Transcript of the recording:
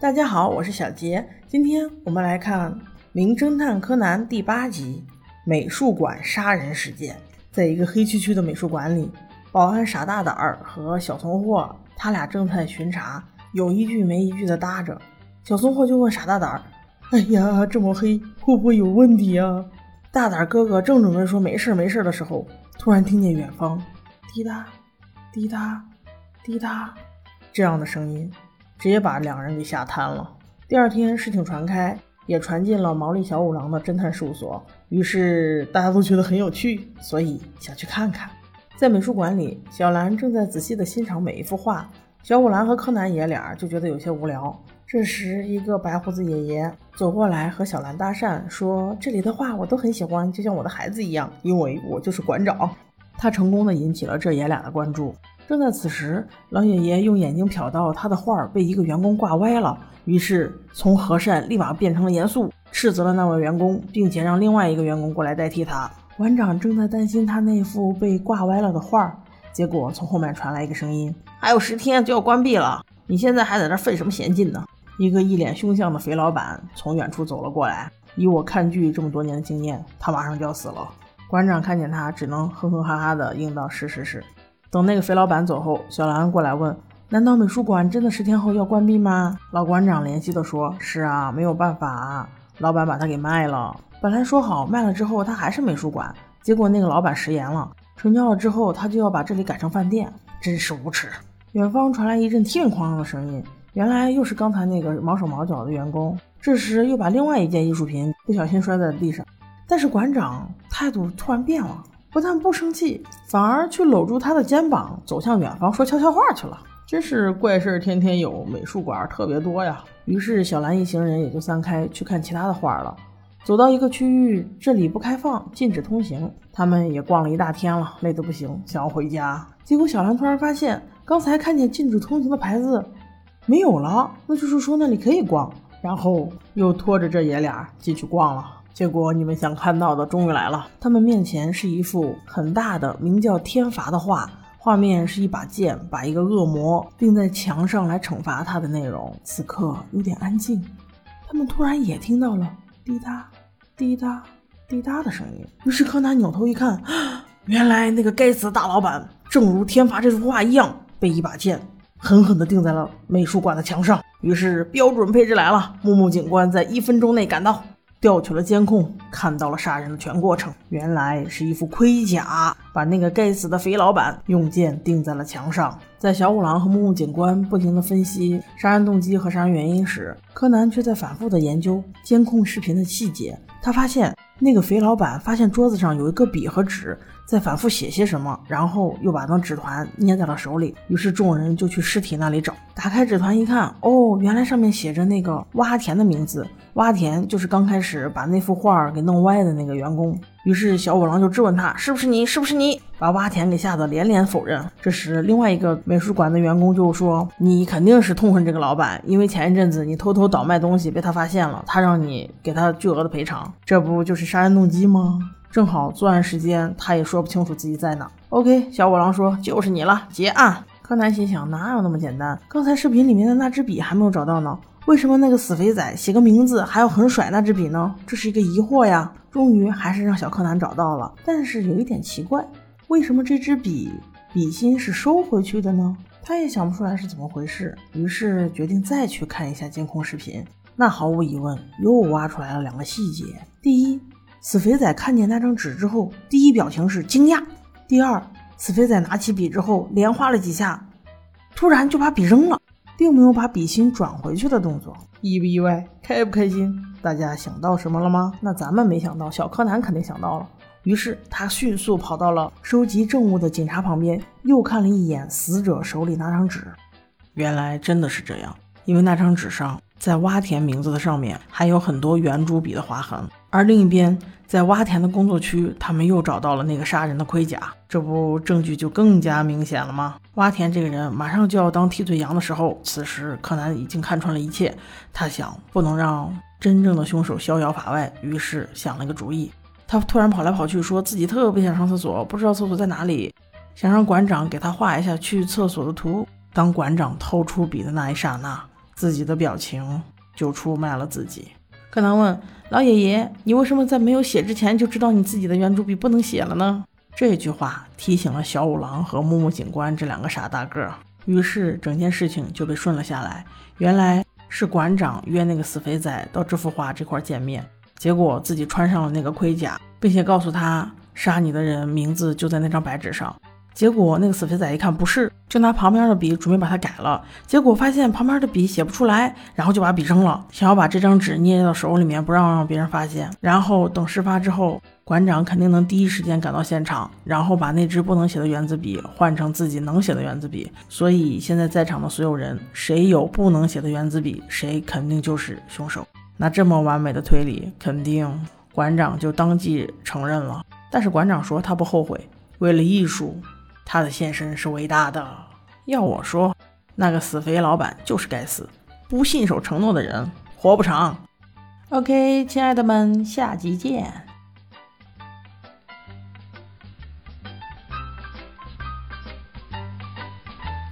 大家好，我是小杰，今天我们来看《名侦探柯南》第八集《美术馆杀人事件》。在一个黑黢黢的美术馆里，保安傻大胆儿和小怂货他俩正在巡查，有一句没一句的搭着。小怂货就问傻大胆儿：“哎呀，这么黑，会不会有问题啊？”大胆哥哥正准备说没事没事的时候，突然听见远方滴答滴答滴答这样的声音，直接把两人给吓瘫了。第二天，事情传开，也传进了毛利小五郎的侦探事务所，于是大家都觉得很有趣，所以想去看看。在美术馆里，小兰正在仔细地欣赏每一幅画，小五郎和柯南爷俩就觉得有些无聊。这时，一个白胡子爷爷走过来和小兰搭讪，说：“这里的画我都很喜欢，就像我的孩子一样，因为我就是馆长。”他成功的引起了这爷俩的关注。正在此时，老爷爷用眼睛瞟到他的画被一个员工挂歪了，于是从和善立马变成了严肃，斥责了那位员工，并且让另外一个员工过来代替他。馆长正在担心他那幅被挂歪了的画，结果从后面传来一个声音：“还有十天就要关闭了，你现在还在这费什么闲劲呢？”一个一脸凶相的肥老板从远处走了过来。以我看剧这么多年的经验，他马上就要死了。馆长看见他，只能哼哼哈哈的应道：“是是是。”等那个肥老板走后，小兰过来问：“难道美术馆真的十天后要关闭吗？”老馆长怜惜的说：“是啊，没有办法，老板把它给卖了。本来说好卖了之后，它还是美术馆，结果那个老板食言了，成交了之后，他就要把这里改成饭店，真是无耻。”远方传来一阵天哐的声音。原来又是刚才那个毛手毛脚的员工，这时又把另外一件艺术品不小心摔在了地上。但是馆长态度突然变了，不但不生气，反而去搂住他的肩膀，走向远方说悄悄话去了。真是怪事儿天天有，美术馆特别多呀。于是小兰一行人也就散开去看其他的画了。走到一个区域，这里不开放，禁止通行。他们也逛了一大天了，累得不行，想要回家。结果小兰突然发现，刚才看见禁止通行的牌子。没有了，那就是说那里可以逛，然后又拖着这爷俩进去逛了。结果你们想看到的终于来了，他们面前是一幅很大的名叫《天罚》的画，画面是一把剑把一个恶魔钉在墙上来惩罚他的内容。此刻有点安静，他们突然也听到了滴答滴答滴答的声音。于是柯南扭头一看，原来那个该死的大老板，正如《天罚》这幅画一样，被一把剑。狠狠地钉在了美术馆的墙上。于是标准配置来了，木木警官在一分钟内赶到，调取了监控，看到了杀人的全过程。原来是一副盔甲，把那个该死的肥老板用剑钉在了墙上。在小五郎和木木警官不停地分析杀人动机和杀人原因时，柯南却在反复地研究监控视频的细节。他发现那个肥老板发现桌子上有一个笔和纸。在反复写些什么，然后又把那纸团捏在了手里。于是众人就去尸体那里找，打开纸团一看，哦，原来上面写着那个洼田的名字。洼田就是刚开始把那幅画给弄歪的那个员工。于是小五郎就质问他：“是不是你？是不是你？”把洼田给吓得连连否认。这时，另外一个美术馆的员工就说：“你肯定是痛恨这个老板，因为前一阵子你偷偷倒卖东西被他发现了，他让你给他巨额的赔偿，这不就是杀人动机吗？”正好作案时间，他也说不清楚自己在哪。OK，小五郎说就是你了，结案。柯南心想，哪有那么简单？刚才视频里面的那支笔还没有找到呢，为什么那个死肥仔写个名字还要横甩那支笔呢？这是一个疑惑呀。终于还是让小柯南找到了，但是有一点奇怪，为什么这支笔笔芯是收回去的呢？他也想不出来是怎么回事，于是决定再去看一下监控视频。那毫无疑问，又挖出来了两个细节。第一。死肥仔看见那张纸之后，第一表情是惊讶。第二，死肥仔拿起笔之后，连画了几下，突然就把笔扔了，并没有把笔芯转回去的动作。意不意外？开不开心？大家想到什么了吗？那咱们没想到，小柯南肯定想到了。于是他迅速跑到了收集证物的警察旁边，又看了一眼死者手里那张纸。原来真的是这样，因为那张纸上。在洼田名字的上面还有很多圆珠笔的划痕，而另一边在洼田的工作区，他们又找到了那个杀人的盔甲，这不证据就更加明显了吗？洼田这个人马上就要当替罪羊的时候，此时柯南已经看穿了一切，他想不能让真正的凶手逍遥法外，于是想了个主意，他突然跑来跑去，说自己特别想上厕所，不知道厕所在哪里，想让馆长给他画一下去厕所的图。当馆长掏出笔的那一刹那。自己的表情就出卖了自己。柯南问老爷爷：“你为什么在没有写之前就知道你自己的圆珠笔不能写了呢？”这句话提醒了小五郎和木木警官这两个傻大个，于是整件事情就被顺了下来。原来是馆长约那个死肥仔到这幅画这块见面，结果自己穿上了那个盔甲，并且告诉他杀你的人名字就在那张白纸上。结果那个死肥仔一看不是，就拿旁边的笔准备把它改了，结果发现旁边的笔写不出来，然后就把笔扔了，想要把这张纸捏到手里面，不让让别人发现。然后等事发之后，馆长肯定能第一时间赶到现场，然后把那支不能写的圆珠笔换成自己能写的圆珠笔。所以现在在场的所有人，谁有不能写的圆珠笔，谁肯定就是凶手。那这么完美的推理，肯定馆长就当即承认了。但是馆长说他不后悔，为了艺术。他的献身是伟大的。要我说，那个死肥老板就是该死，不信守承诺的人活不长。OK，亲爱的们，下集见。